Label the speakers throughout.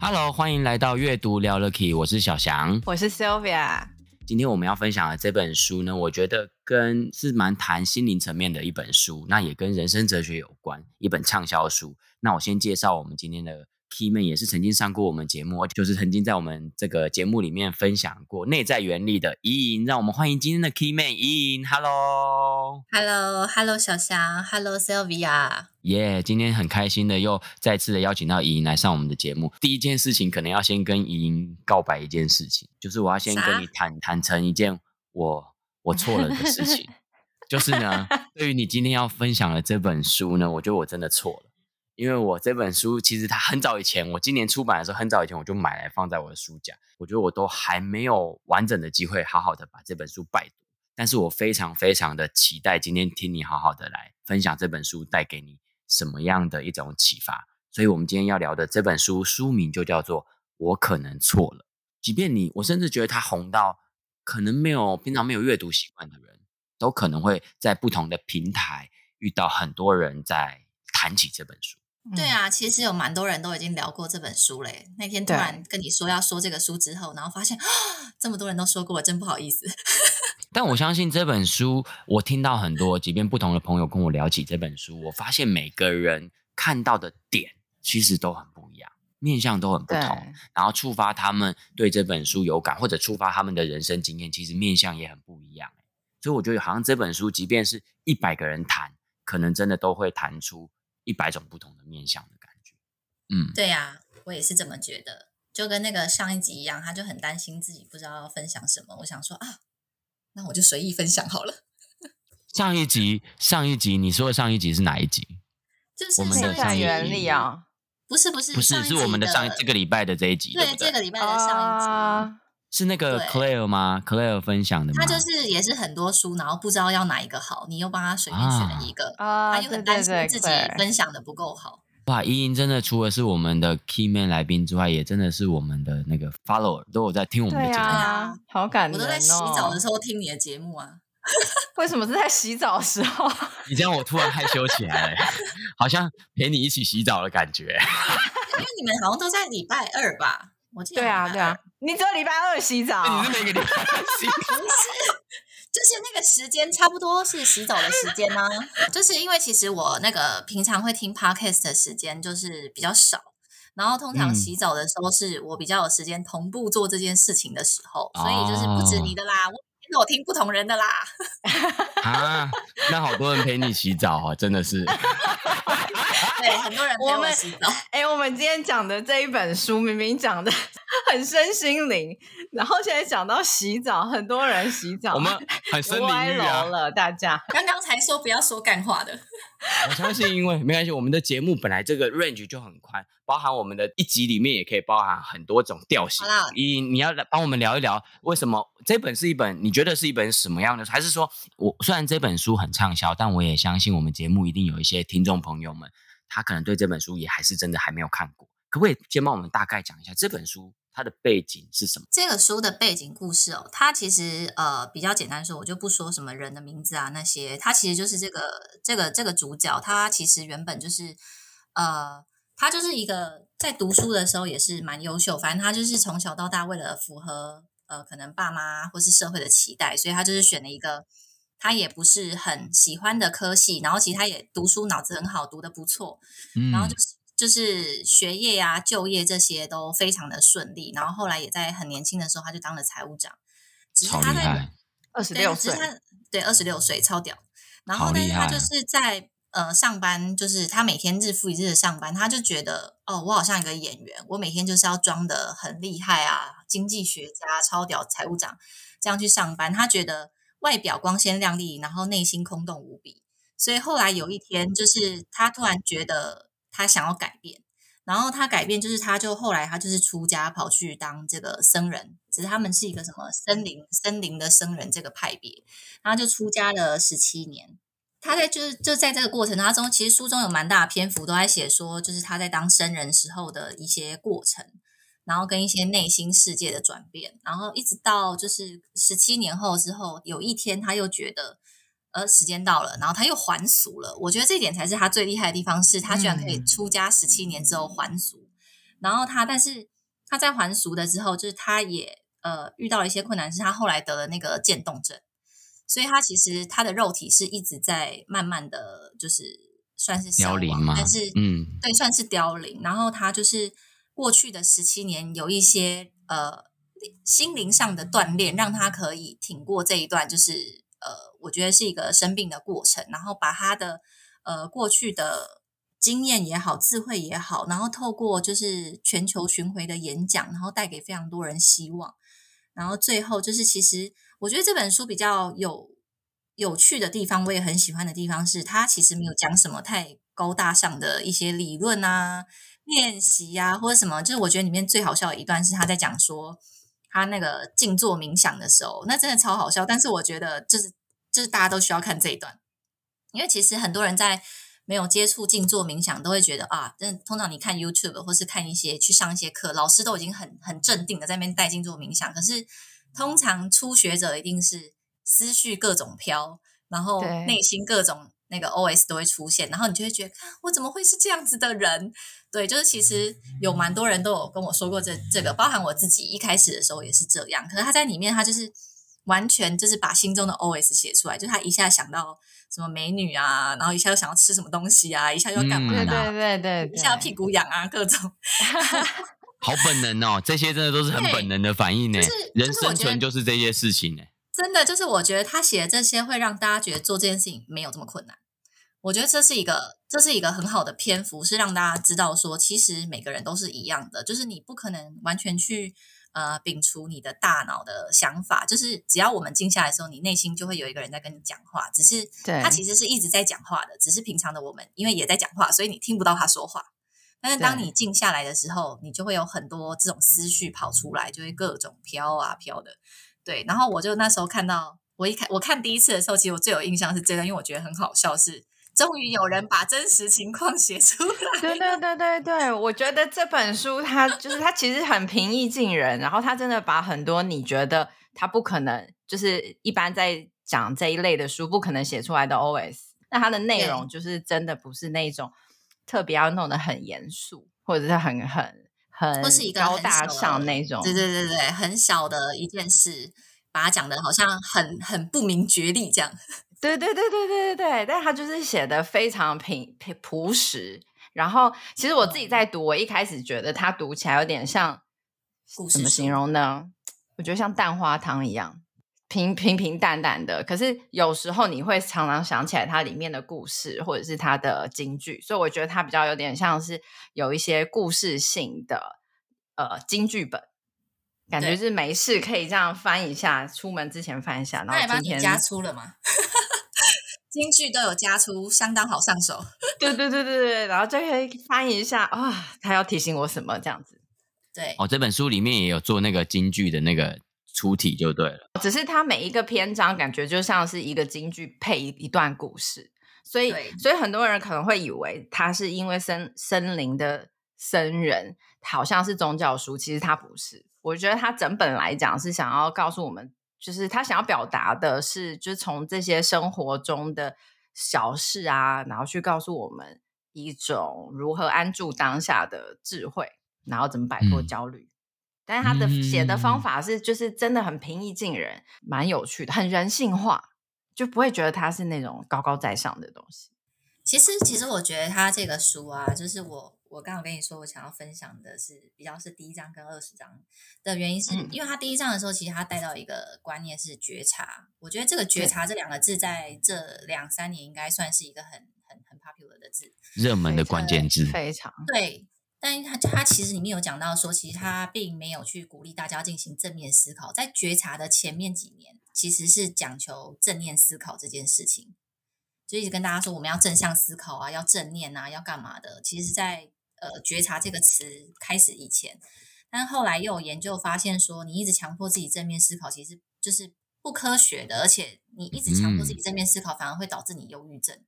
Speaker 1: Hello，欢迎来到阅读聊了 Key，我是小翔，
Speaker 2: 我是 Sylvia。
Speaker 1: 今天我们要分享的这本书呢，我觉得跟是蛮谈心灵层面的一本书，那也跟人生哲学有关，一本畅销书。那我先介绍我们今天的。Key Man 也是曾经上过我们节目，就是曾经在我们这个节目里面分享过内在原理的怡莹，让我们欢迎今天的 Key Man 怡莹。
Speaker 3: Hello，Hello，Hello，小翔，Hello Sylvia。
Speaker 1: 耶，yeah, 今天很开心的又再次的邀请到怡莹来上我们的节目。第一件事情可能要先跟怡莹告白一件事情，就是我要先跟你坦啥坦诚一件我我错了的事情，就是呢，对于你今天要分享的这本书呢，我觉得我真的错了。因为我这本书其实它很早以前，我今年出版的时候，很早以前我就买来放在我的书架。我觉得我都还没有完整的机会好好的把这本书拜读，但是我非常非常的期待今天听你好好的来分享这本书带给你什么样的一种启发。所以，我们今天要聊的这本书书名就叫做《我可能错了》。即便你，我甚至觉得它红到可能没有平常没有阅读习惯的人都可能会在不同的平台遇到很多人在谈起这本书。
Speaker 3: 对啊，其实有蛮多人都已经聊过这本书嘞。那天突然跟你说要说这个书之后，然后发现这么多人都说过，真不好意思。
Speaker 1: 但我相信这本书，我听到很多，即便不同的朋友跟我聊起这本书，我发现每个人看到的点其实都很不一样，面向都很不同，然后触发他们对这本书有感，或者触发他们的人生经验，其实面向也很不一样。所以我觉得好像这本书，即便是一百个人谈，可能真的都会谈出。一百种不同的面向的感觉，嗯，
Speaker 3: 对呀、啊，我也是这么觉得，就跟那个上一集一样，他就很担心自己不知道要分享什么。我想说啊，那我就随意分享好了。
Speaker 1: 上一集，上一集，你说的上一集是哪一集？
Speaker 3: 就是
Speaker 2: 我们的上原理啊，
Speaker 3: 不是不是
Speaker 1: 不是，是我们的上这个礼拜的这一集，
Speaker 3: 对，
Speaker 1: 对对
Speaker 3: 这个礼拜的上一集。Uh
Speaker 1: 是那个 Claire 吗对？Claire 分享的吗？
Speaker 3: 他就是也是很多书，然后不知道要哪一个好，你又帮他随便选了一个，啊、他又很担心自己分享的不够好。
Speaker 1: 哇，怡莹真的除了是我们的 Key Man 来宾之外，也真的是我们的那个 Follower，都有在听我们的节目，
Speaker 2: 啊、好感动、哦。
Speaker 3: 我都在洗澡的时候听你的节目啊。
Speaker 2: 为什么是在洗澡的时候？
Speaker 1: 你这样我突然害羞起来了，好像陪你一起洗澡的感觉。
Speaker 3: 因为你们好像都在礼拜二吧？我记得
Speaker 2: 对啊，对啊，你只有礼拜二洗澡，
Speaker 1: 你是每个礼拜二 洗澡？
Speaker 3: 不是，就是那个时间差不多是洗澡的时间呢、啊。就是因为其实我那个平常会听 podcast 的时间就是比较少，然后通常洗澡的时候是我比较有时间同步做这件事情的时候，嗯、所以就是不止你的啦。我我听不同人的啦，
Speaker 1: 啊，那好多人陪你洗澡啊，真的是，
Speaker 3: 对，很多人我洗澡。
Speaker 2: 哎、欸，我们今天讲的这一本书明明讲的 很身心灵，然后现在讲到洗澡，很多人洗澡，
Speaker 1: 我们很深灵欲啊
Speaker 2: 了，大家
Speaker 3: 刚刚才说不要说干话的。
Speaker 1: 我相信，因为没关系，我们的节目本来这个 range 就很宽，包含我们的一集里面也可以包含很多种调性。你你要来帮我们聊一聊，为什么这本是一本？你觉得是一本什么样的？还是说我虽然这本书很畅销，但我也相信我们节目一定有一些听众朋友们，他可能对这本书也还是真的还没有看过。可不可以先帮我们大概讲一下这本书？它的背景是什么？
Speaker 3: 这个书的背景故事哦，它其实呃比较简单说，我就不说什么人的名字啊那些，它其实就是这个这个这个主角，他其实原本就是呃，他就是一个在读书的时候也是蛮优秀，反正他就是从小到大为了符合呃可能爸妈或是社会的期待，所以他就是选了一个他也不是很喜欢的科系，然后其实他也读书脑子很好，读的不错，嗯，然后就是。就是学业呀、啊、就业这些都非常的顺利，然后后来也在很年轻的时候他就当了财务长，只是他在
Speaker 2: 二十六岁，
Speaker 3: 对，二十六岁超屌。然后呢，他就是在呃上班，就是他每天日复一日的上班，他就觉得哦，我好像一个演员，我每天就是要装的很厉害啊，经济学家超屌财务长这样去上班，他觉得外表光鲜亮丽，然后内心空洞无比。所以后来有一天，就是他突然觉得。他想要改变，然后他改变就是，他就后来他就是出家，跑去当这个僧人。只是他们是一个什么森林森林的僧人这个派别，然后就出家了十七年。他在就是就在这个过程当中，其实书中有蛮大的篇幅都在写说，就是他在当僧人时候的一些过程，然后跟一些内心世界的转变，然后一直到就是十七年后之后，有一天他又觉得。呃，时间到了，然后他又还俗了。我觉得这一点才是他最厉害的地方，是他居然可以出家十七年之后还俗。嗯、然后他，但是他在还俗的之后，就是他也呃遇到了一些困难，是他后来得了那个渐冻症，所以他其实他的肉体是一直在慢慢的就是算是
Speaker 1: 凋零嘛，
Speaker 3: 但是嗯，对，算是凋零。然后他就是过去的十七年有一些呃心灵上的锻炼，让他可以挺过这一段，就是。呃，我觉得是一个生病的过程，然后把他的呃过去的经验也好，智慧也好，然后透过就是全球巡回的演讲，然后带给非常多人希望。然后最后就是，其实我觉得这本书比较有有趣的地方，我也很喜欢的地方是，它其实没有讲什么太高大上的一些理论啊、练习啊，或者什么。就是我觉得里面最好笑的一段是他在讲说。他那个静坐冥想的时候，那真的超好笑。但是我觉得，就是就是大家都需要看这一段，因为其实很多人在没有接触静坐冥想，都会觉得啊，真通常你看 YouTube 或是看一些去上一些课，老师都已经很很镇定的在那边带静坐冥想。可是通常初学者一定是思绪各种飘，然后内心各种。那个 OS 都会出现，然后你就会觉得，我怎么会是这样子的人？对，就是其实有蛮多人都有跟我说过这这个，包含我自己一开始的时候也是这样。可是他在里面，他就是完全就是把心中的 OS 写出来，就他一下想到什么美女啊，然后一下又想要吃什么东西啊，一下又要干嘛的、啊
Speaker 2: 嗯，对对对对，
Speaker 3: 一下屁股痒啊，各种，
Speaker 1: 好本能哦，这些真的都是很本能的反应呢。
Speaker 3: 就是
Speaker 1: 人生存就是这些事情呢。
Speaker 3: 真的就是，我觉得他写的这些会让大家觉得做这件事情没有这么困难。我觉得这是一个，这是一个很好的篇幅，是让大家知道说，其实每个人都是一样的，就是你不可能完全去呃摒除你的大脑的想法，就是只要我们静下来的时候，你内心就会有一个人在跟你讲话，只是他其实是一直在讲话的，只是平常的我们因为也在讲话，所以你听不到他说话。但是当你静下来的时候，你就会有很多这种思绪跑出来，就会各种飘啊飘的。对，然后我就那时候看到，我一看我看第一次的时候，其实我最有印象是这个，因为我觉得很好笑，是终于有人把真实情况写出来。
Speaker 2: 对对对对对，我觉得这本书它就是它其实很平易近人，然后它真的把很多你觉得它不可能，就是一般在讲这一类的书不可能写出来的 OS，那它的内容就是真的不是那种特别要弄得很严肃，或者是很很。很高大上那种，
Speaker 3: 对对对对，很小的一件事，把它讲的好像很很不明觉厉这样。
Speaker 2: 对对对对对对对，但他就是写的非常平平朴实。然后，其实我自己在读，我一开始觉得他读起来有点像，怎么形容呢？我觉得像蛋花汤一样。平平平淡淡的，可是有时候你会常常想起来它里面的故事，或者是它的金句，所以我觉得它比较有点像是有一些故事性的呃金句本，感觉是没事可以这样翻一下，出门之前翻一下。然后今天
Speaker 3: 加粗了吗？金句都有加粗，相当好上手。
Speaker 2: 对对对对对，然后就可以翻一下啊、哦，他要提醒我什么这样子？
Speaker 3: 对，
Speaker 1: 哦，这本书里面也有做那个京剧的那个。出题就对了，
Speaker 2: 只是它每一个篇章感觉就像是一个京剧配一段故事，所以所以很多人可能会以为他是因为森森林的僧人，好像是宗教书，其实他不是。我觉得他整本来讲是想要告诉我们，就是他想要表达的是，就是从这些生活中的小事啊，然后去告诉我们一种如何安住当下的智慧，然后怎么摆脱焦虑。嗯但是他的写的方法是，就是真的很平易近人，蛮有趣的，很人性化，就不会觉得他是那种高高在上的东西。
Speaker 3: 其实，其实我觉得他这个书啊，就是我我刚好跟你说，我想要分享的是比较是第一章跟二十章的原因是，是、嗯、因为他第一章的时候，其实他带到一个观念是觉察。我觉得这个觉察这两个字，在这两三年应该算是一个很很很 popular 的字，
Speaker 1: 热门的关键字，
Speaker 2: 非常
Speaker 3: 对。但他他其实里面有讲到说，其实他并没有去鼓励大家进行正面思考。在觉察的前面几年，其实是讲求正念思考这件事情，就一直跟大家说我们要正向思考啊，要正念啊，要干嘛的。其实在，在呃觉察这个词开始以前，但后来又有研究发现说，你一直强迫自己正面思考，其实就是不科学的，而且你一直强迫自己正面思考，反而会导致你忧郁症。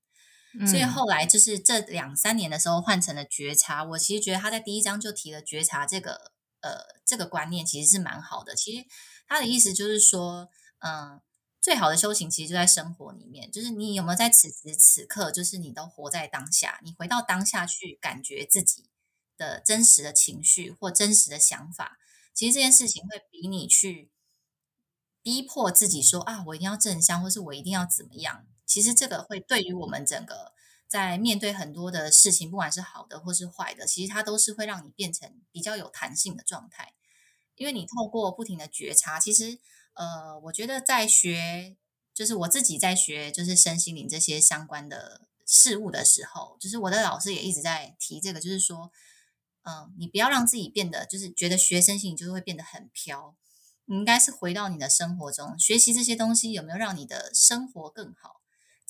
Speaker 3: 嗯、所以后来就是这两三年的时候换成了觉察。我其实觉得他在第一章就提了觉察这个呃这个观念，其实是蛮好的。其实他的意思就是说，嗯、呃。最好的修行其实就在生活里面，就是你有没有在此时此刻，就是你都活在当下，你回到当下去感觉自己的真实的情绪或真实的想法。其实这件事情会比你去逼迫自己说啊，我一定要正向，或是我一定要怎么样。其实这个会对于我们整个在面对很多的事情，不管是好的或是坏的，其实它都是会让你变成比较有弹性的状态，因为你透过不停的觉察，其实。呃，我觉得在学，就是我自己在学，就是身心灵这些相关的事物的时候，就是我的老师也一直在提这个，就是说，嗯、你不要让自己变得，就是觉得学身心灵就会变得很飘，你应该是回到你的生活中，学习这些东西有没有让你的生活更好？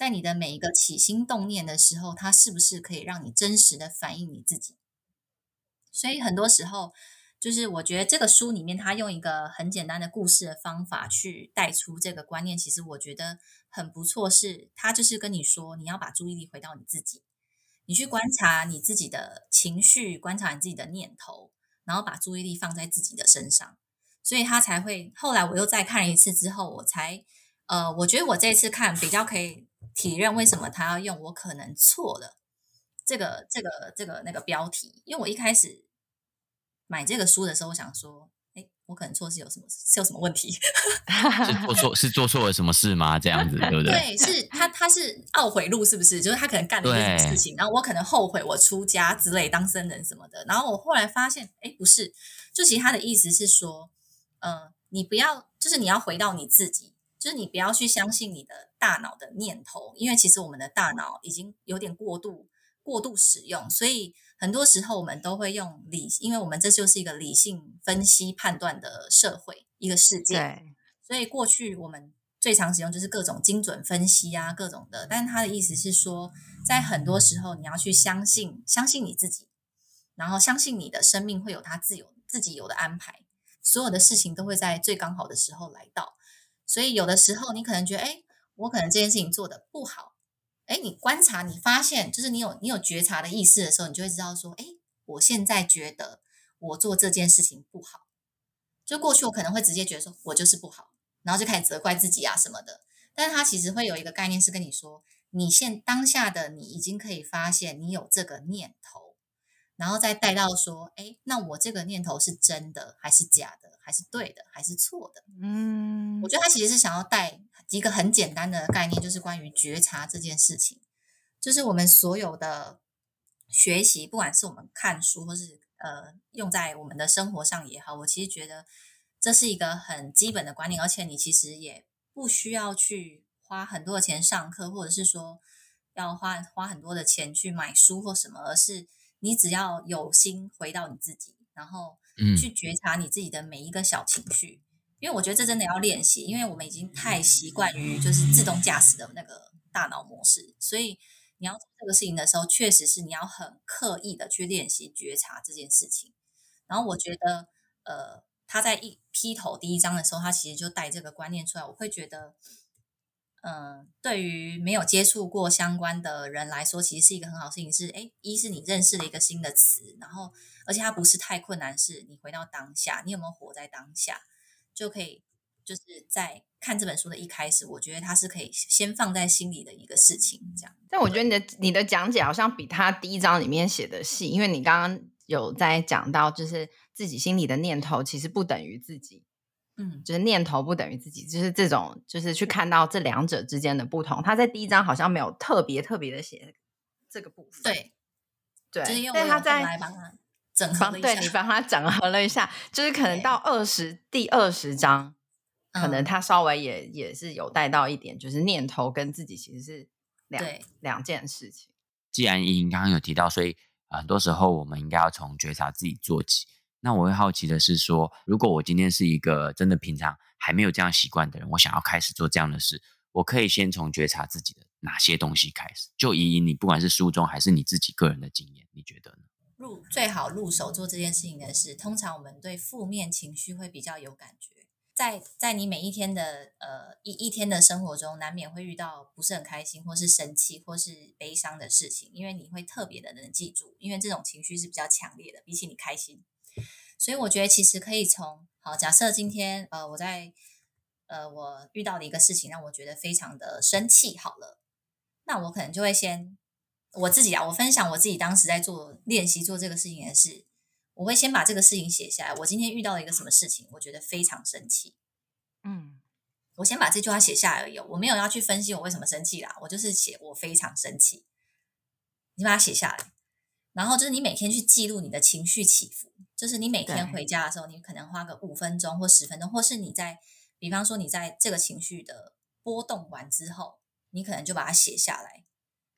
Speaker 3: 在你的每一个起心动念的时候，它是不是可以让你真实的反映你自己？所以很多时候。就是我觉得这个书里面，他用一个很简单的故事的方法去带出这个观念，其实我觉得很不错。是他就是跟你说，你要把注意力回到你自己，你去观察你自己的情绪，观察你自己的念头，然后把注意力放在自己的身上。所以他才会。后来我又再看一次之后，我才呃，我觉得我这次看比较可以体认为什么他要用“我可能错了”这个这个这个那个标题，因为我一开始。买这个书的时候，我想说，哎，我可能错是有什么是有什么问题？
Speaker 1: 是做错是做错了什么事吗？这样子对不对？
Speaker 3: 对，是他他是懊悔录，是不是？就是他可能干了一件事情，然后我可能后悔我出家之类当僧人什么的。然后我后来发现，哎，不是，就其实他的意思是说，嗯、呃，你不要，就是你要回到你自己，就是你不要去相信你的大脑的念头，因为其实我们的大脑已经有点过度过度使用，所以。很多时候，我们都会用理，因为我们这就是一个理性分析判断的社会，一个世界。对。所以过去我们最常使用就是各种精准分析啊，各种的。但他的意思是说，在很多时候，你要去相信，相信你自己，然后相信你的生命会有它自有自己有的安排，所有的事情都会在最刚好的时候来到。所以有的时候，你可能觉得，哎，我可能这件事情做的不好。哎，你观察，你发现，就是你有你有觉察的意识的时候，你就会知道说，哎，我现在觉得我做这件事情不好。就过去我可能会直接觉得说我就是不好，然后就开始责怪自己啊什么的。但是他其实会有一个概念是跟你说，你现当下的你已经可以发现你有这个念头，然后再带到说，哎，那我这个念头是真的还是假的，还是对的还是错的？嗯，我觉得他其实是想要带。一个很简单的概念，就是关于觉察这件事情，就是我们所有的学习，不管是我们看书，或是呃用在我们的生活上也好，我其实觉得这是一个很基本的观念，而且你其实也不需要去花很多的钱上课，或者是说要花花很多的钱去买书或什么，而是你只要有心回到你自己，然后去觉察你自己的每一个小情绪。因为我觉得这真的要练习，因为我们已经太习惯于就是自动驾驶的那个大脑模式，所以你要做这个事情的时候，确实是你要很刻意的去练习觉察这件事情。然后我觉得，呃，他在一劈头第一章的时候，他其实就带这个观念出来。我会觉得，嗯、呃，对于没有接触过相关的人来说，其实是一个很好事情。是，哎，一是你认识了一个新的词，然后而且它不是太困难，是你回到当下，你有没有活在当下？就可以，就是在看这本书的一开始，我觉得它是可以先放在心里的一个事情，这样。
Speaker 2: 但我觉得你的你的讲解好像比他第一章里面写的细，因为你刚刚有在讲到，就是自己心里的念头其实不等于自己，嗯，就是念头不等于自己，就是这种，就是去看到这两者之间的不同。他在第一章好像没有特别特别的写这个部分，
Speaker 3: 对，
Speaker 2: 对，
Speaker 3: 就是因为他在帮他。整合
Speaker 2: 对你帮他整合了一下，就是可能到二十第二十章，可能他稍微也也是有带到一点，就是念头跟自己其实是两两件事情。
Speaker 1: 既然莹莹刚刚有提到，所以很多时候我们应该要从觉察自己做起。那我会好奇的是说，如果我今天是一个真的平常还没有这样习惯的人，我想要开始做这样的事，我可以先从觉察自己的哪些东西开始？就以，你不管是书中还是你自己个人的经验，你觉得呢？
Speaker 3: 入最好入手做这件事情的是，通常我们对负面情绪会比较有感觉。在在你每一天的呃一一天的生活中，难免会遇到不是很开心，或是生气，或是悲伤的事情，因为你会特别的能记住，因为这种情绪是比较强烈的，比起你开心。所以我觉得其实可以从好，假设今天呃我在呃我遇到的一个事情让我觉得非常的生气，好了，那我可能就会先。我自己啊，我分享我自己当时在做练习做这个事情的事，我会先把这个事情写下来。我今天遇到了一个什么事情，我觉得非常生气。嗯，我先把这句话写下来而已，我没有要去分析我为什么生气啦，我就是写我非常生气。你把它写下来，然后就是你每天去记录你的情绪起伏，就是你每天回家的时候，你可能花个五分钟或十分钟，或是你在，比方说你在这个情绪的波动完之后，你可能就把它写下来。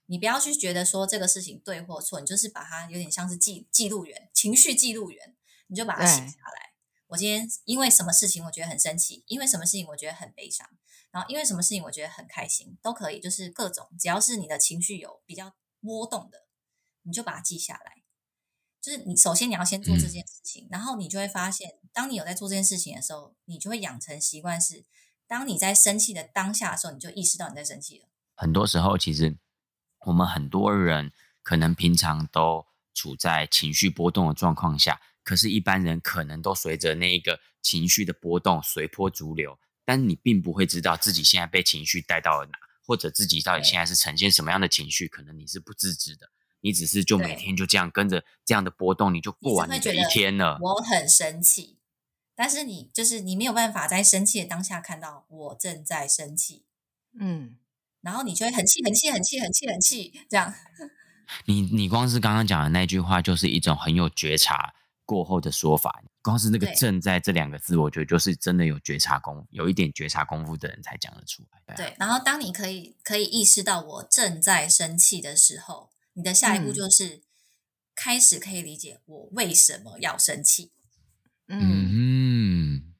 Speaker 3: 你不要去觉得说这个事情对或错，你就是把它有点像是记记录员、情绪记录员，你就把它写下来。我今天因为什么事情我觉得很生气，因为什么事情我觉得很悲伤，然后因为什么事情我觉得很开心，都可以，就是各种只要是你的情绪有比较波动的，你就把它记下来。就是你首先你要先做这件事情，嗯，然后你就会发现，当你有在做这件事情的时候，你就会养成习惯是，当你在生气的当下的时候，你就意识到你在生气了。
Speaker 1: 很多时候其实。我们很多人可能平常都处在情绪波动的状况下，可是，一般人可能都随着那一个情绪的波动随波逐流，但你并不会知道自己现在被情绪带到了哪，或者自己到底现在是呈现什么样的情绪，可能你是不自知的，你只是就每天就这样跟着这样的波动，你就过完你的一天了。
Speaker 3: 我很生气，但是你就是你没有办法在生气的当下看到我正在生气，嗯。然后你就会很气、很气、很气、很气、很气，这样。
Speaker 1: 你你光是刚刚讲的那句话，就是一种很有觉察过后的说法。光是那个“正在”这两个字，我觉得就是真的有觉察功，有一点觉察功夫的人才讲得出来。
Speaker 3: 对，然后当你可以可以意识到我正在生气的时候，你的下一步就是开始可以理解我为什么要生气。嗯嗯，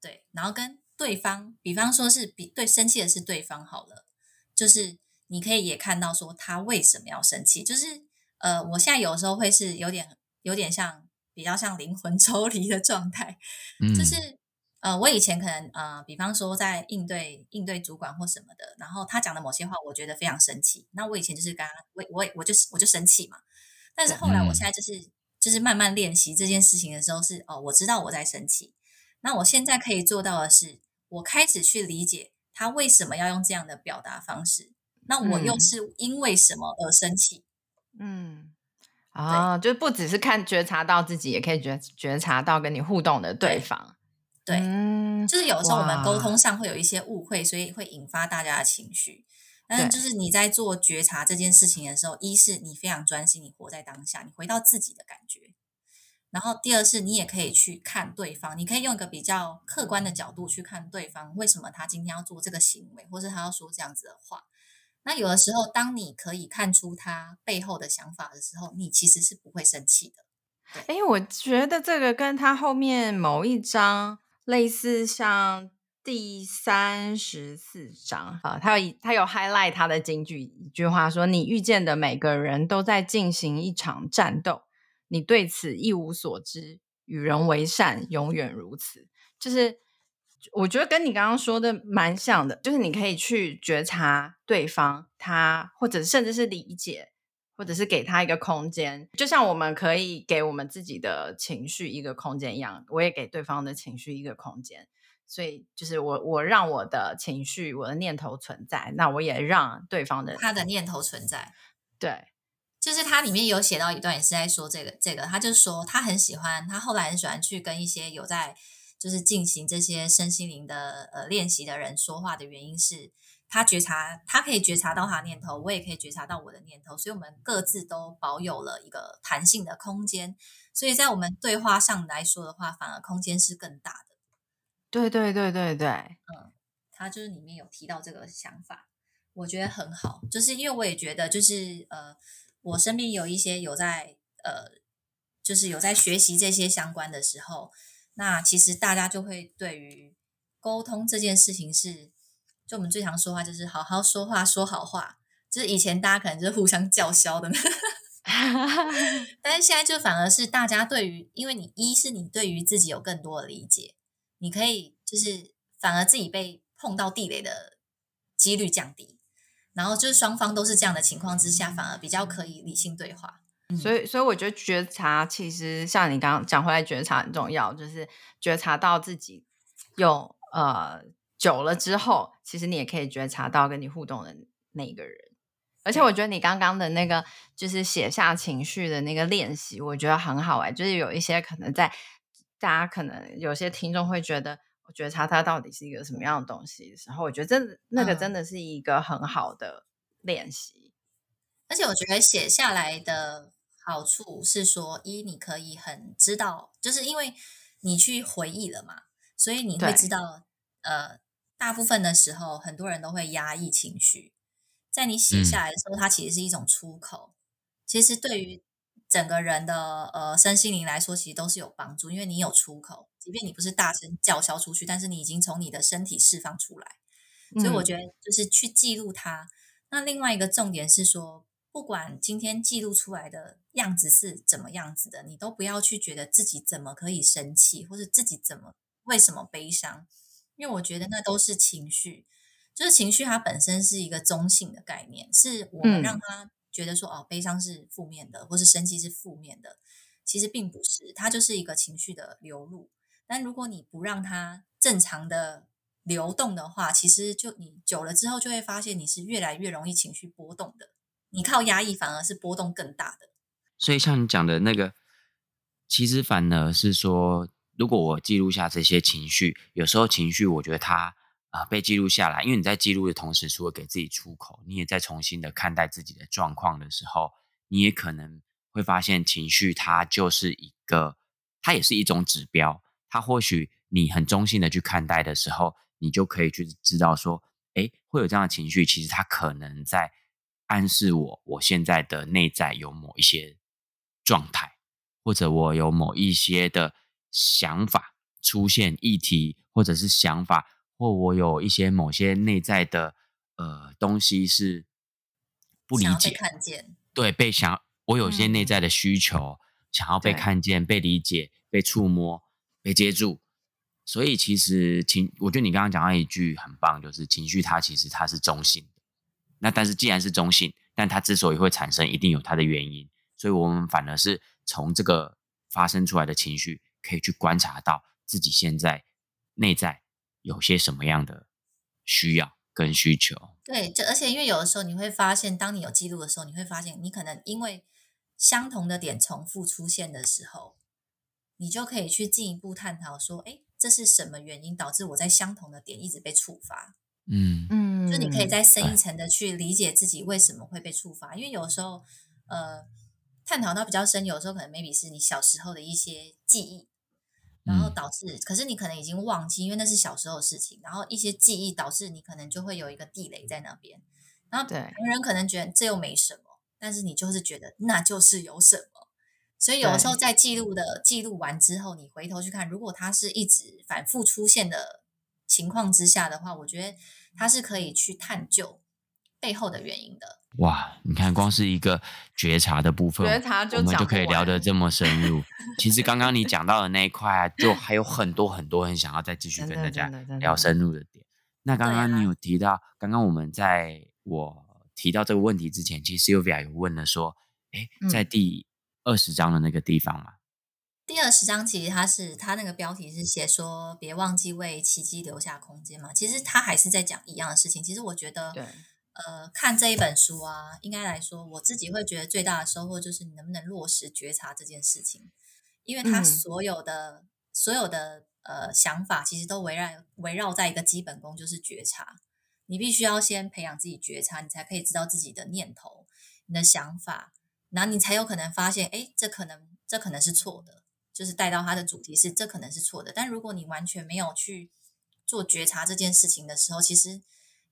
Speaker 3: 对，然后跟对方，比方说是比对生气的是对方好了。就是你可以也看到说他为什么要生气，就是呃，我现在有时候会是有点有点像比较像灵魂 抽离的状态，嗯，就是呃，我以前可能呃，比方说在应对应对主管或什么的，然后他讲的某些话，我觉得非常生气，那我以前就是跟他我我我就是我就生气嘛，但是后来我现在就是就是慢慢练习这件事情的时候是哦，我知道我在生气，那我现在可以做到的是，我开始去理解。他为什么要用这样的表达方式？那我又是因为什么而生气？
Speaker 2: 嗯，啊，就不只是看觉察到自己，也可以觉觉察到跟你互动的对方。
Speaker 3: 对，嗯，就是有时候我们沟通上会有一些误会，所以会引发大家的情绪。但是就是你在做觉察这件事情的时候，一是你非常专心，你活在当下，你回到自己的感觉。然后第二是，你也可以去看对方，你可以用一个比较客观的角度去看对方，为什么他今天要做这个行为，或是他要说这样子的话。那有的时候，当你可以看出他背后的想法的时候，你其实是不会生气的。
Speaker 2: 哎，我觉得这个跟他后面某一章类似，像第三十四章啊，他有他有 highlight 他的金句一句话说：“你遇见的每个人都在进行一场战斗。”你对此一无所知，与人为善，永远如此。就是我觉得跟你刚刚说的蛮像的，就是你可以去觉察对方，他或者甚至是理解，或者是给他一个空间，就像我们可以给我们自己的情绪一个空间一样，我也给对方的情绪一个空间。所以就是我我让我的情绪、我的念头存在，那我也让对方的
Speaker 3: 他的念头存在，
Speaker 2: 对。
Speaker 3: 就是他里面有写到一段，也是在说这个这个，他就说他很喜欢，他后来很喜欢去跟一些有在就是进行这些身心灵的呃练习的人说话的原因是，他觉察他可以觉察到他念头，我也可以觉察到我的念头，所以我们各自都保有了一个弹性的空间，所以在我们对话上来说的话，反而空间是更大的。
Speaker 2: 对对对对对，
Speaker 3: 嗯，他就是里面有提到这个想法，我觉得很好，就是因为我也觉得就是呃。我身边有一些有在呃，就是有在学习这些相关的时候，那其实大家就会对于沟通这件事情是，就我们最常说话就是好好说话说好话，就是以前大家可能就是互相叫嚣的，但是现在就反而是大家对于，因为你一是你对于自己有更多的理解，你可以就是反而自己被碰到地雷的几率降低，然后就是双方都是这样的情况之下，反而比较可以理性对话。
Speaker 2: 所以，所以我觉得觉察其实像你刚刚讲回来，觉察很重要，就是觉察到自己有呃久了之后，其实你也可以觉察到跟你互动的那个人。而且我觉得你刚刚的那个就是写下情绪的那个练习，我觉得很好哎。就是有一些可能在大家可能有些听众会觉得，我觉察它到底是一个什么样的东西的时候，我觉得真的那个真的是一个很好的练习。嗯。
Speaker 3: 而且我觉得写下来的。好处是说，一你可以很知道，就是因为你去回忆了嘛，所以你会知道，呃，大部分的时候，很多人都会压抑情绪，在你写下来的时候，嗯、它其实是一种出口。其实对于整个人的呃身心灵来说，其实都是有帮助，因为你有出口，即便你不是大声叫嚣出去，但是你已经从你的身体释放出来。所以我觉得就是去记录它。嗯、那另外一个重点是说。不管今天记录出来的样子是怎么样子的，你都不要去觉得自己怎么可以生气，或者自己怎么为什么悲伤，因为我觉得那都是情绪，就是情绪它本身是一个中性的概念，是我们让他觉得说、嗯、哦，悲伤是负面的，或是生气是负面的，其实并不是，它就是一个情绪的流露。但如果你不让它正常的流动的话，其实就你久了之后就会发现你是越来越容易情绪波动的。你靠压抑反而是波动更大的，
Speaker 1: 所以像你讲的那个，其实反而是说，如果我记录下这些情绪，有时候情绪我觉得它啊、呃、被记录下来，因为你在记录的同时，除了给自己出口，你也在重新的看待自己的状况的时候，你也可能会发现情绪它就是一个，它也是一种指标，它或许你很中性的去看待的时候，你就可以去知道说，诶，会有这样的情绪，其实它可能在。暗示我，我现在的内在有某一些状态，或者我有某一些的想法出现议题，或者是想法，或我有一些某些内在的呃东西是不理解，
Speaker 3: 看见，
Speaker 1: 对，被想，我有些内在的需求，嗯、想要被看见、被理解、被触摸、被接住。所以其实情，我觉得你刚刚讲到一句很棒，就是情绪它其实它是中性的。那但是既然是中性，但它之所以会产生，一定有它的原因。所以我们反而是从这个发生出来的情绪，可以去观察到自己现在内在有些什么样的需要跟需求。
Speaker 3: 对，就而且因为有的时候你会发现，当你有记录的时候，你会发现你可能因为相同的点重复出现的时候，你就可以去进一步探讨说，哎，这是什么原因导致我在相同的点一直被触发？
Speaker 1: 嗯嗯，
Speaker 3: 就你可以再深一层的去理解自己为什么会被触发，因为有时候，呃，探讨到比较深，有时候可能 maybe 是你小时候的一些记忆，然后导致，可是你可能已经忘记，因为那是小时候的事情，然后一些记忆导致你可能就会有一个地雷在那边，然后有人可能觉得这又没什么，但是你就是觉得那就是有什么，所以有的时候在记录的记录完之后，你回头去看，如果它是一直反复出现的。情况之下的话，我觉得它是可以去探究背后的原因的。
Speaker 1: 哇，你看，光是一个觉察的部分，觉察就我们就可以聊得这么深入。其实刚刚你讲到的那一块啊，就还有很多很多很想要再继续跟大家聊深入的点。那刚刚你有提到，刚刚我们在我提到这个问题之前，其实 Sylvia 有问了说，哎，在第二十章的那个地方嘛。
Speaker 3: 第二十章其实它是它那个标题是写说别忘记为奇迹留下空间嘛，其实它还是在讲一样的事情。其实我觉得，对，呃，看这一本书啊，应该来说，我自己会觉得最大的收获就是你能不能落实觉察这件事情，因为它所有的、嗯、所有的呃想法其实都围绕围绕在一个基本功，就是觉察。你必须要先培养自己觉察，你才可以知道自己的念头、你的想法，然后你才有可能发现，哎，这可能这可能是错的。就是带到他的主题是，这可能是错的。但如果你完全没有去做觉察这件事情的时候，其实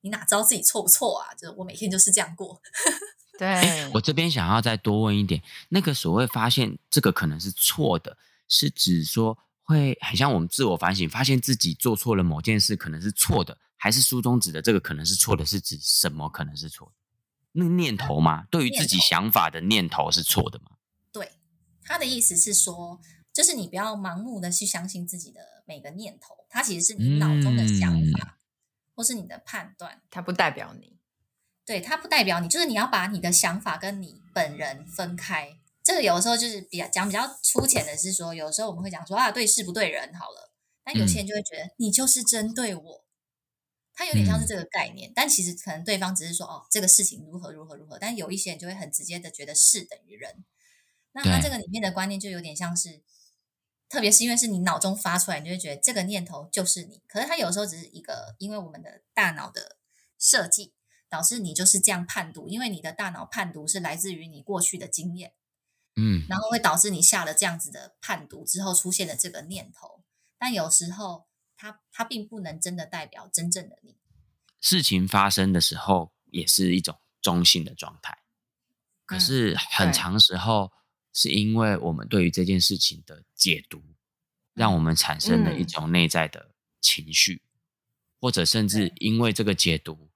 Speaker 3: 你哪知道自己错不错啊？就我每天就是这样过。
Speaker 2: 对，
Speaker 1: 我这边想要再多问一点，那个所谓发现这个可能是错的，是指说会很像我们自我反省，发现自己做错了某件事可能是错的，还是书中指的这个可能是错的，是指什么可能是错的？那个念头吗？对于自己想法的念头是错的吗？
Speaker 3: 对，他的意思是说，就是你不要盲目的去相信自己的每个念头，它其实是你脑中的想法，嗯、或是你的判断，
Speaker 2: 它不代表你。
Speaker 3: 对，它不代表你，就是你要把你的想法跟你本人分开。这个有的时候就是比较讲比较粗浅的是说，有时候我们会讲说啊，对事不对人好了，但有些人就会觉得、嗯、你就是针对我。他有点像是这个概念，嗯、但其实可能对方只是说哦，这个事情如何如何如何，但有一些人就会很直接的觉得事等于人。那他这个里面的观念就有点像是，特别是因为是你脑中发出来，你就会觉得这个念头就是你。可是它有时候只是一个，因为我们的大脑的设计导致你就是这样判读，因为你的大脑判读是来自于你过去的经验，
Speaker 1: 嗯，
Speaker 3: 然后会导致你下了这样子的判读之后出现了这个念头，但有时候。它它并不能真的代表真正的你。
Speaker 1: 事情发生的时候也是一种中性的状态，可是很长时候是因为我们对于这件事情的解读，让我们产生了一种内在的情绪，或者甚至因为这个解读，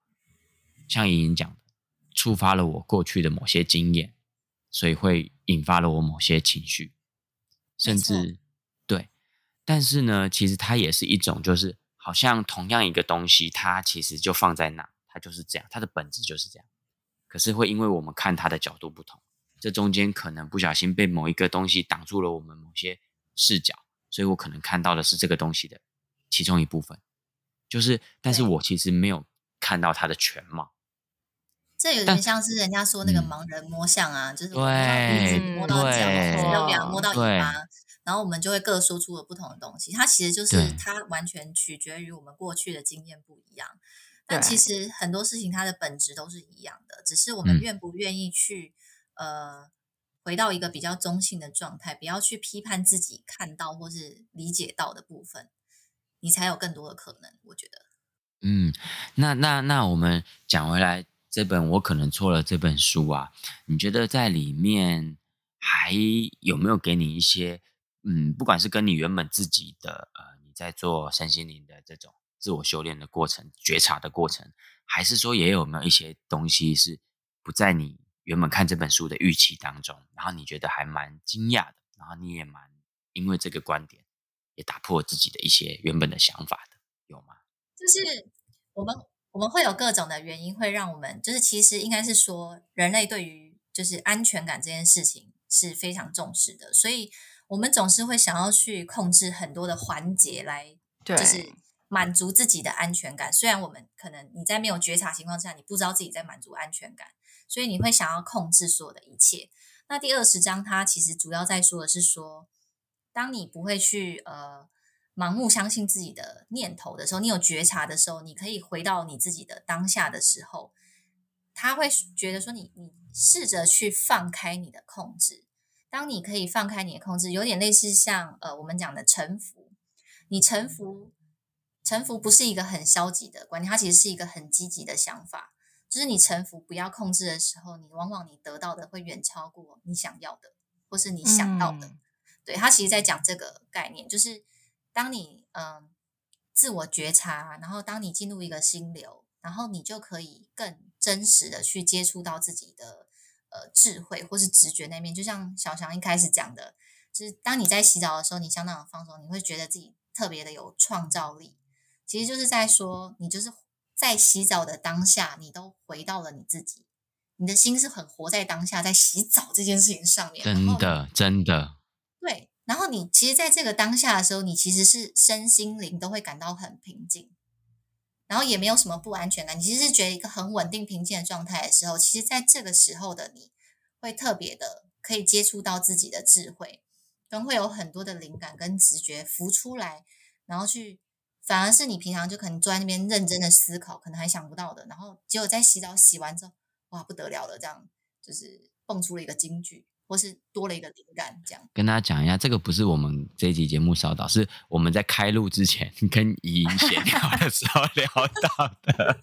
Speaker 1: 像莹莹讲的，触发了我过去的某些经验，所以会引发了我某些情绪，甚至对。但是呢，其实它也是一种，就是好像同样一个东西，它其实就放在那，它就是这样，它的本质就是这样。可是会因为我们看它的角度不同，这中间可能不小心被某一个东西挡住了我们某些视角，所以我可能看到的是这个东西的其中一部分，就是，但是我其实没有看到它的全貌。
Speaker 3: 这有点像是人家说那个盲人摸象啊，嗯、就是我摸到脚，
Speaker 1: 对，
Speaker 3: 摸到摸到尾巴。然后我们就会各说出了不同的东西，它其实就是它完全取决于我们过去的经验不一样。但其实很多事情它的本质都是一样的，只是我们愿不愿意去、嗯、呃回到一个比较中性的状态，不要去批判自己看到或是理解到的部分，你才有更多的可能。我觉得，
Speaker 1: 嗯，那那那我们讲回来，这本我可能错了这本书啊，你觉得在里面还有没有给你一些？嗯，不管是跟你原本自己的呃，你在做身心灵的这种自我修炼的过程、觉察的过程，还是说也有没有一些东西是不在你原本看这本书的预期当中，然后你觉得还蛮惊讶的，然后你也蛮因为这个观点也打破自己的一些原本的想法的，有吗？
Speaker 3: 就是我们我们会有各种的原因，会让我们就是其实应该是说，人类对于就是安全感这件事情是非常重视的，所以。我们总是会想要去控制很多的环节来，就是满足自己的安全感。虽然我们可能你在没有觉察情况下，你不知道自己在满足安全感，所以你会想要控制所有的一切。那第二十章它其实主要在说的是说，当你不会去呃盲目相信自己的念头的时候，你有觉察的时候，你可以回到你自己的当下的时候，他会觉得说你你试着去放开你的控制。当你可以放开你的控制，有点类似像呃我们讲的臣服。你臣服，臣服不是一个很消极的观念，它其实是一个很积极的想法。就是你臣服，不要控制的时候，你往往你得到的会远超过你想要的，或是你想到的。嗯、对，他其实在讲这个概念，就是当你嗯、呃、自我觉察，然后当你进入一个心流，然后你就可以更真实的去接触到自己的。呃，智慧或是直觉那面，就像小翔一开始讲的，就是当你在洗澡的时候，你相当的放松，你会觉得自己特别的有创造力。其实就是在说，你就是在洗澡的当下，你都回到了你自己，你的心是很活在当下，在洗澡这件事情上面。
Speaker 1: 真的，真的。
Speaker 3: 对，然后你其实在这个当下的时候，你其实是身心灵都会感到很平静。然后也没有什么不安全感，你其实是觉得一个很稳定平静的状态的时候，其实在这个时候的你会特别的可以接触到自己的智慧，都会有很多的灵感跟直觉浮出来，然后去反而是你平常就可能坐在那边认真的思考，可能还想不到的，然后结果在洗澡洗完之后，哇，不得了了，这样就是蹦出了一个金句。或是多了一个灵感，这样。
Speaker 1: 跟大家讲一下，这个不是我们这一集节目烧到，是我们在开录之前跟怡莹闲聊 的时候聊到的，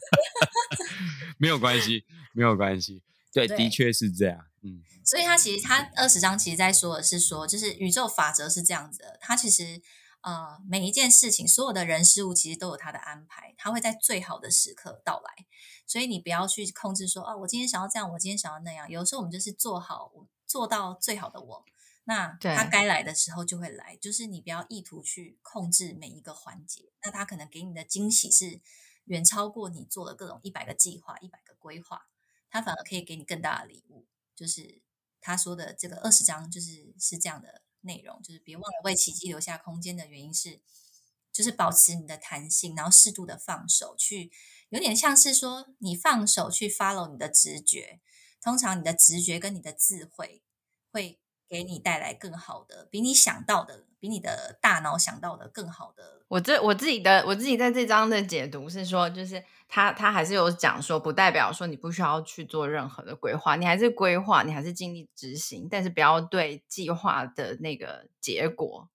Speaker 1: 没有关系，没有关系，对，对。的确是这样，嗯，
Speaker 3: 所以他其实他二十章其实在说的是说，就是宇宙法则是这样子的，他其实呃，每一件事情，所有的人事物其实都有他的安排，他会在最好的时刻到来。所以你不要去控制说，哦，我今天想要这样，我今天想要那样。有时候我们就是做好，做到最好的我。那他该来的时候就会来，就是你不要意图去控制每一个环节。那他可能给你的惊喜是远超过你做了各种一百个计划、一百个规划，他反而可以给你更大的礼物。就是他说的这个二十张，就是是这样的内容，就是别忘了为奇迹留下空间的原因是，就是保持你的弹性，然后适度的放手，去有点像是说你放手去 follow 你的直觉，通常你的直觉跟你的智慧会。给你带来更好的，比你想到的，比你的大脑想到的更好的。
Speaker 2: 我这我自己的我自己在这章的解读是说，就是他他还是有讲说，不代表说你不需要去做任何的规划，你还是规划，你还是尽力执行，但是不要对计划的那个结果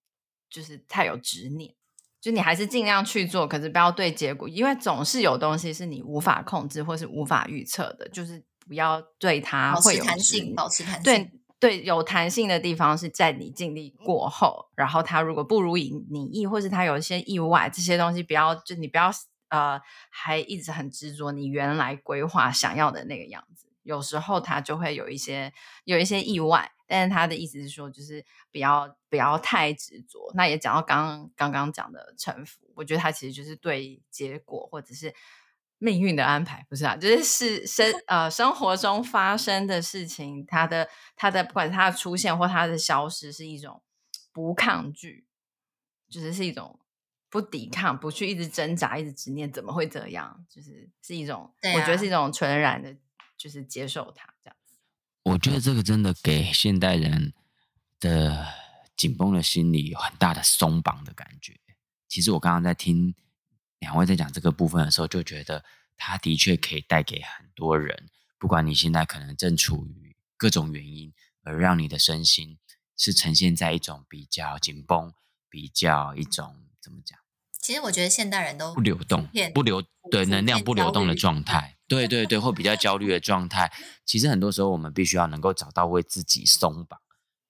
Speaker 2: 就是太有执念，就你还是尽量去做，可是不要对结果，因为总是有东西是你无法控制或是无法预测的，就是不要对它会有
Speaker 3: 弹性，保持弹性，
Speaker 2: 对。对，有弹性的地方是在你尽力过后，然后他如果不如意你意，或是他有一些意外，这些东西不要，就你不要呃，还一直很执着你原来规划想要的那个样子。有时候他就会有一些有一些意外，但是他的意思是说，就是不要不要太执着。那也讲到刚刚刚讲的臣服，我觉得他其实就是对结果或者是。命运的安排不是啊，就是是生 呃生活中发生的事情，它的它的不管是它的出现或它的消失，是一种不抗拒，就是是一种不抵抗，不去一直挣扎，一直执念，怎么会这样？就是是一种，啊、我觉得是一种纯然的，就是接受它这样子。
Speaker 1: 我觉得这个真的给现代人的紧绷的心理有很大的松绑的感觉。其实我刚刚在听。两位在讲这个部分的时候，就觉得它的确可以带给很多人，不管你现在可能正处于各种原因，而让你的身心是呈现在一种比较紧绷、比较一种怎么讲？
Speaker 3: 其实我觉得现代人都
Speaker 1: 不流动、不流对能量不流动的状态，对对对，或比较焦虑的状态。其实很多时候，我们必须要能够找到为自己松绑、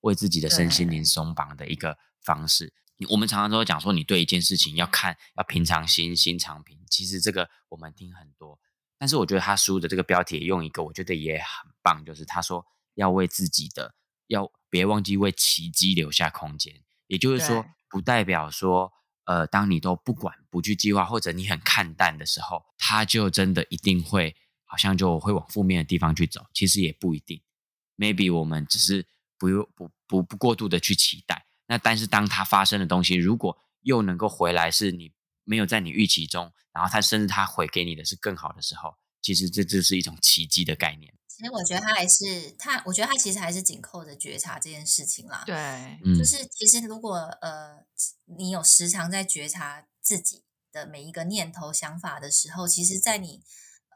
Speaker 1: 为自己的身心灵松绑的一个方式。我们常常都会讲说，你对一件事情要看，要平常心，心常平。其实这个我们听很多，但是我觉得他书的这个标题也用一个，我觉得也很棒，就是他说要为自己的，要别忘记为奇迹留下空间。也就是说，不代表说，呃，当你都不管不去计划，或者你很看淡的时候，他就真的一定会好像就会往负面的地方去走。其实也不一定，maybe 我们只是不用不不不过度的去期待。那但是当它发生的东西，如果又能够回来，是你没有在你预期中，然后它甚至它回给你的是更好的时候，其实这就是一种奇迹的概念。
Speaker 3: 其实我觉得他还是他，我觉得他其实还是紧扣着觉察这件事情啦。
Speaker 2: 对，
Speaker 3: 就是其实如果呃你有时常在觉察自己的每一个念头、想法的时候，其实在你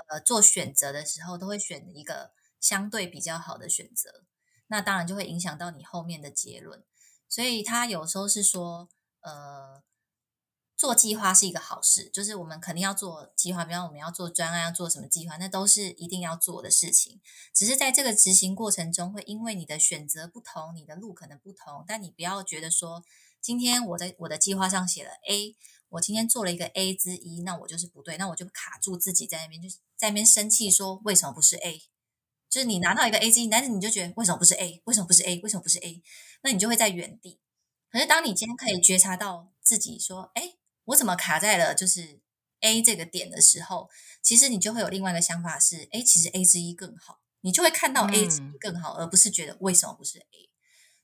Speaker 3: 呃做选择的时候，都会选一个相对比较好的选择。那当然就会影响到你后面的结论。所以他有时候是说，呃，做计划是一个好事，就是我们肯定要做计划，比方我们要做专案，要做什么计划，那都是一定要做的事情。只是在这个执行过程中，会因为你的选择不同，你的路可能不同，但你不要觉得说，今天我在我的计划上写了 A，我今天做了一个 A 之一，那我就是不对，那我就卡住自己在那边，就是在那边生气说，为什么不是 A？就是你拿到一个 A 之一，但是你就觉得为什么不是 A？为什么不是 A？为什么不是 A？那你就会在原地。可是当你今天可以觉察到自己说，哎，我怎么卡在了就是 A 这个点的时候，其实你就会有另外一个想法是，哎，其实 A 之一更好。你就会看到 A 之一更好，嗯、而不是觉得为什么不是 A。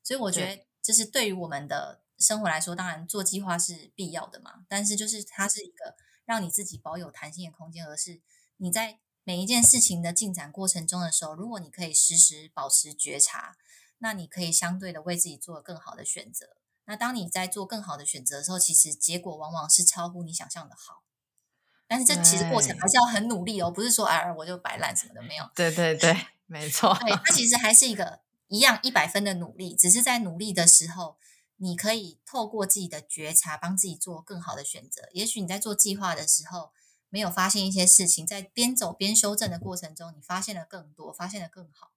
Speaker 3: 所以我觉得，就是对于我们的生活来说，当然做计划是必要的嘛。但是就是它是一个让你自己保有弹性的空间，而是你在。每一件事情的进展过程中的时候，如果你可以时时保持觉察，那你可以相对的为自己做更好的选择。那当你在做更好的选择的时候，其实结果往往是超乎你想象的好。但是这其实过程还是要很努力哦，不是说哎我就摆烂什么的没有。
Speaker 2: 对对对，没错。
Speaker 3: 对，它其实还是一个 一样一百分的努力，只是在努力的时候，你可以透过自己的觉察，帮自己做更好的选择。也许你在做计划的时候。没有发现一些事情，在边走边修正的过程中，你发现了更多，发现了更好。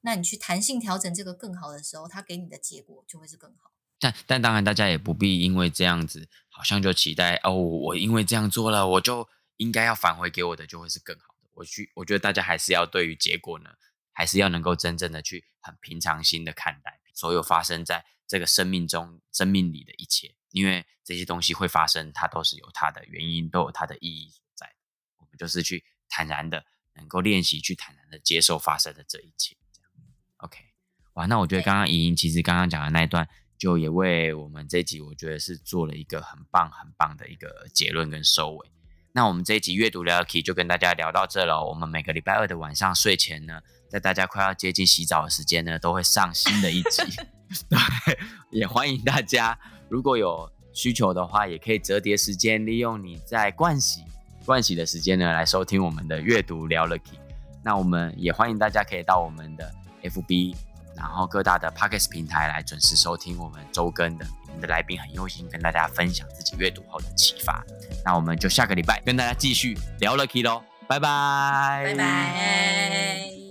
Speaker 3: 那你去弹性调整这个更好的时候，它给你的结果就会是更好。
Speaker 1: 但但当然，大家也不必因为这样子，好像就期待哦，我因为这样做了，我就应该要返回给我的就会是更好的。我去，我觉得大家还是要对于结果呢，还是要能够真正的去很平常心的看待所有发生在这个生命中、生命里的一切，因为这些东西会发生，它都是有它的原因，都有它的意义。们就是去坦然的，能够练习去坦然的接受发生的这一切。这样，OK，哇，那我觉得刚刚莹莹其实刚刚讲的那一段。就也为我们这一集，我觉得是做了一个很棒很棒的一个结论跟收尾。那我们这一集阅读聊聊 Key 就跟大家聊到这了。我们每个礼拜二的晚上睡前呢，在大家快要接近洗澡的时间呢，都会上新的一集。对，也欢迎大家，如果有需求的话，也可以折叠时间，利用你在盥洗盥洗的时间呢，来收听我们的阅读聊了 Key。那我们也欢迎大家可以到我们的 FB。然后各大的 Pockets 平台来准时收听我们周更的，我们的来宾很用心跟大家分享自己阅读后的启发。那我们就下个礼拜跟大家继续聊了 Key 喽，拜拜，
Speaker 3: 拜拜。